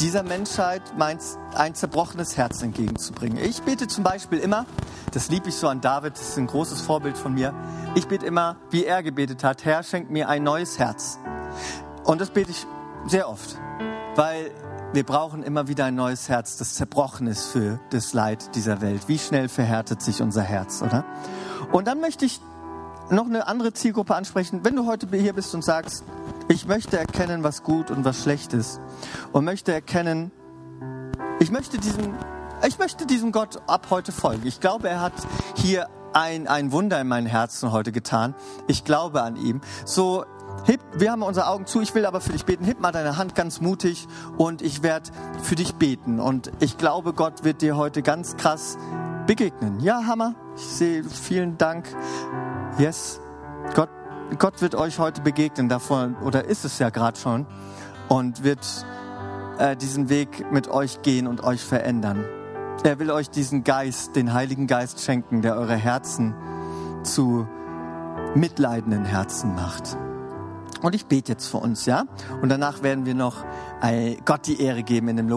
dieser Menschheit mein, ein zerbrochenes Herz entgegenzubringen. Ich bete zum Beispiel immer, das liebe ich so an David, das ist ein großes Vorbild von mir, ich bete immer, wie er gebetet hat, Herr, schenk mir ein neues Herz. Und das bete ich sehr oft, weil wir brauchen immer wieder ein neues Herz, das zerbrochen ist für das Leid dieser Welt. Wie schnell verhärtet sich unser Herz, oder? Und dann möchte ich noch eine andere Zielgruppe ansprechen. Wenn du heute hier bist und sagst, ich möchte erkennen, was gut und was schlecht ist und möchte erkennen, ich möchte diesem, ich möchte diesem Gott ab heute folgen. Ich glaube, er hat hier ein, ein Wunder in meinem Herzen heute getan. Ich glaube an ihm. So Heb, wir haben unsere Augen zu, ich will aber für dich beten. Heb mal deine Hand ganz mutig und ich werde für dich beten. Und ich glaube, Gott wird dir heute ganz krass begegnen. Ja, Hammer. Ich sehe, vielen Dank. Yes. Gott, Gott wird euch heute begegnen davon, oder ist es ja gerade schon, und wird äh, diesen Weg mit euch gehen und euch verändern. Er will euch diesen Geist, den Heiligen Geist schenken, der eure Herzen zu mitleidenden Herzen macht. Und ich bete jetzt für uns, ja? Und danach werden wir noch äh, Gott die Ehre geben in dem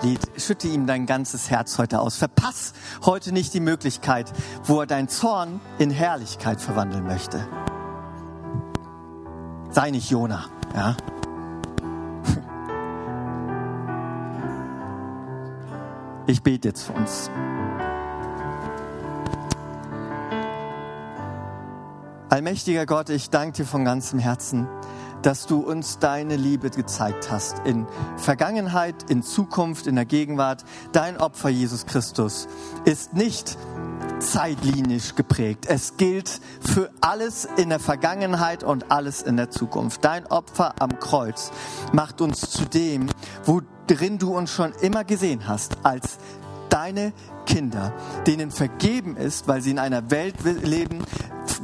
Lobpreislied. Schütte ihm dein ganzes Herz heute aus. Verpass heute nicht die Möglichkeit, wo er deinen Zorn in Herrlichkeit verwandeln möchte. Sei nicht Jona, ja? Ich bete jetzt für uns. Allmächtiger Gott, ich danke dir von ganzem Herzen, dass du uns deine Liebe gezeigt hast in Vergangenheit, in Zukunft, in der Gegenwart. Dein Opfer, Jesus Christus, ist nicht zeitlinisch geprägt. Es gilt für alles in der Vergangenheit und alles in der Zukunft. Dein Opfer am Kreuz macht uns zu dem, worin du uns schon immer gesehen hast, als deine Kinder, denen vergeben ist, weil sie in einer Welt leben,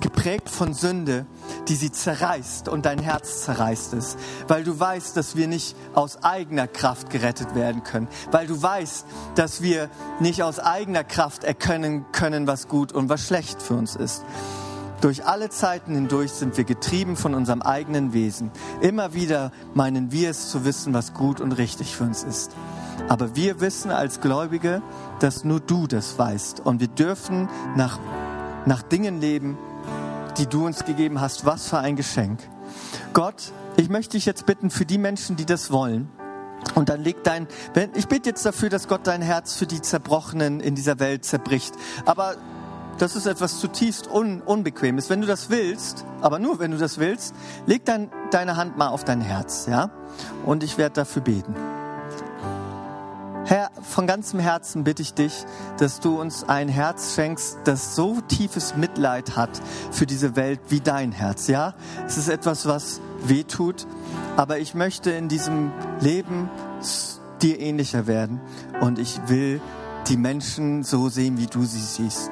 geprägt von Sünde, die sie zerreißt und dein Herz zerreißt es, weil du weißt, dass wir nicht aus eigener Kraft gerettet werden können, weil du weißt, dass wir nicht aus eigener Kraft erkennen können, was gut und was schlecht für uns ist. Durch alle Zeiten hindurch sind wir getrieben von unserem eigenen Wesen. Immer wieder meinen wir es zu wissen, was gut und richtig für uns ist. Aber wir wissen als Gläubige, dass nur du das weißt. Und wir dürfen nach, nach Dingen leben, die du uns gegeben hast. Was für ein Geschenk. Gott, ich möchte dich jetzt bitten für die Menschen, die das wollen. Und dann leg dein, ich bete jetzt dafür, dass Gott dein Herz für die Zerbrochenen in dieser Welt zerbricht. Aber das ist etwas zutiefst un, Unbequemes. Wenn du das willst, aber nur wenn du das willst, leg dein, deine Hand mal auf dein Herz, ja? Und ich werde dafür beten. Herr, von ganzem Herzen bitte ich dich, dass du uns ein Herz schenkst, das so tiefes Mitleid hat für diese Welt wie dein Herz. Ja, es ist etwas, was weh tut, aber ich möchte in diesem Leben dir ähnlicher werden und ich will die Menschen so sehen, wie du sie siehst.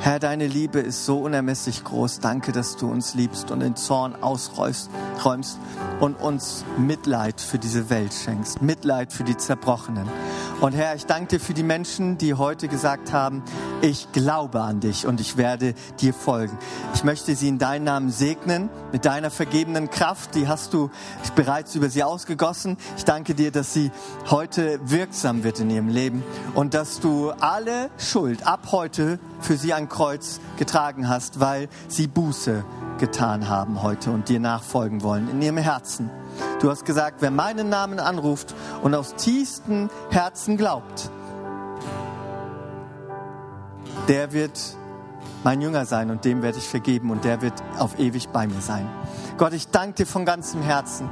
Herr, deine Liebe ist so unermesslich groß. Danke, dass du uns liebst und den Zorn ausräumst und uns Mitleid für diese Welt schenkst, Mitleid für die Zerbrochenen. Und Herr, ich danke dir für die Menschen, die heute gesagt haben, ich glaube an dich und ich werde dir folgen. Ich möchte sie in deinem Namen segnen mit deiner vergebenen Kraft. Die hast du bereits über sie ausgegossen. Ich danke dir, dass sie heute wirksam wird in ihrem Leben und dass du alle Schuld ab heute für sie ein Kreuz getragen hast, weil sie Buße getan haben heute und dir nachfolgen wollen in ihrem Herzen. Du hast gesagt, wer meinen Namen anruft und aus tiefstem Herzen glaubt, der wird mein Jünger sein und dem werde ich vergeben und der wird auf ewig bei mir sein. Gott, ich danke dir von ganzem Herzen,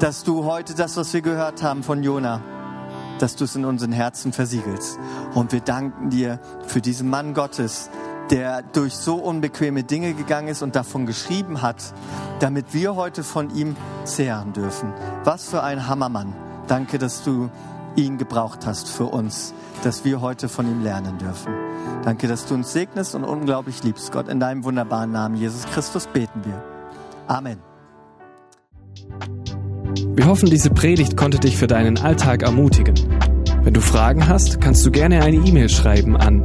dass du heute das, was wir gehört haben von Jona, dass du es in unseren Herzen versiegelst. Und wir danken dir für diesen Mann Gottes, der durch so unbequeme Dinge gegangen ist und davon geschrieben hat, damit wir heute von ihm zehren dürfen. Was für ein Hammermann. Danke, dass du ihn gebraucht hast für uns, dass wir heute von ihm lernen dürfen. Danke, dass du uns segnest und unglaublich liebst. Gott, in deinem wunderbaren Namen, Jesus Christus, beten wir. Amen. Wir hoffen, diese Predigt konnte dich für deinen Alltag ermutigen. Wenn du Fragen hast, kannst du gerne eine E-Mail schreiben an